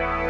Bye.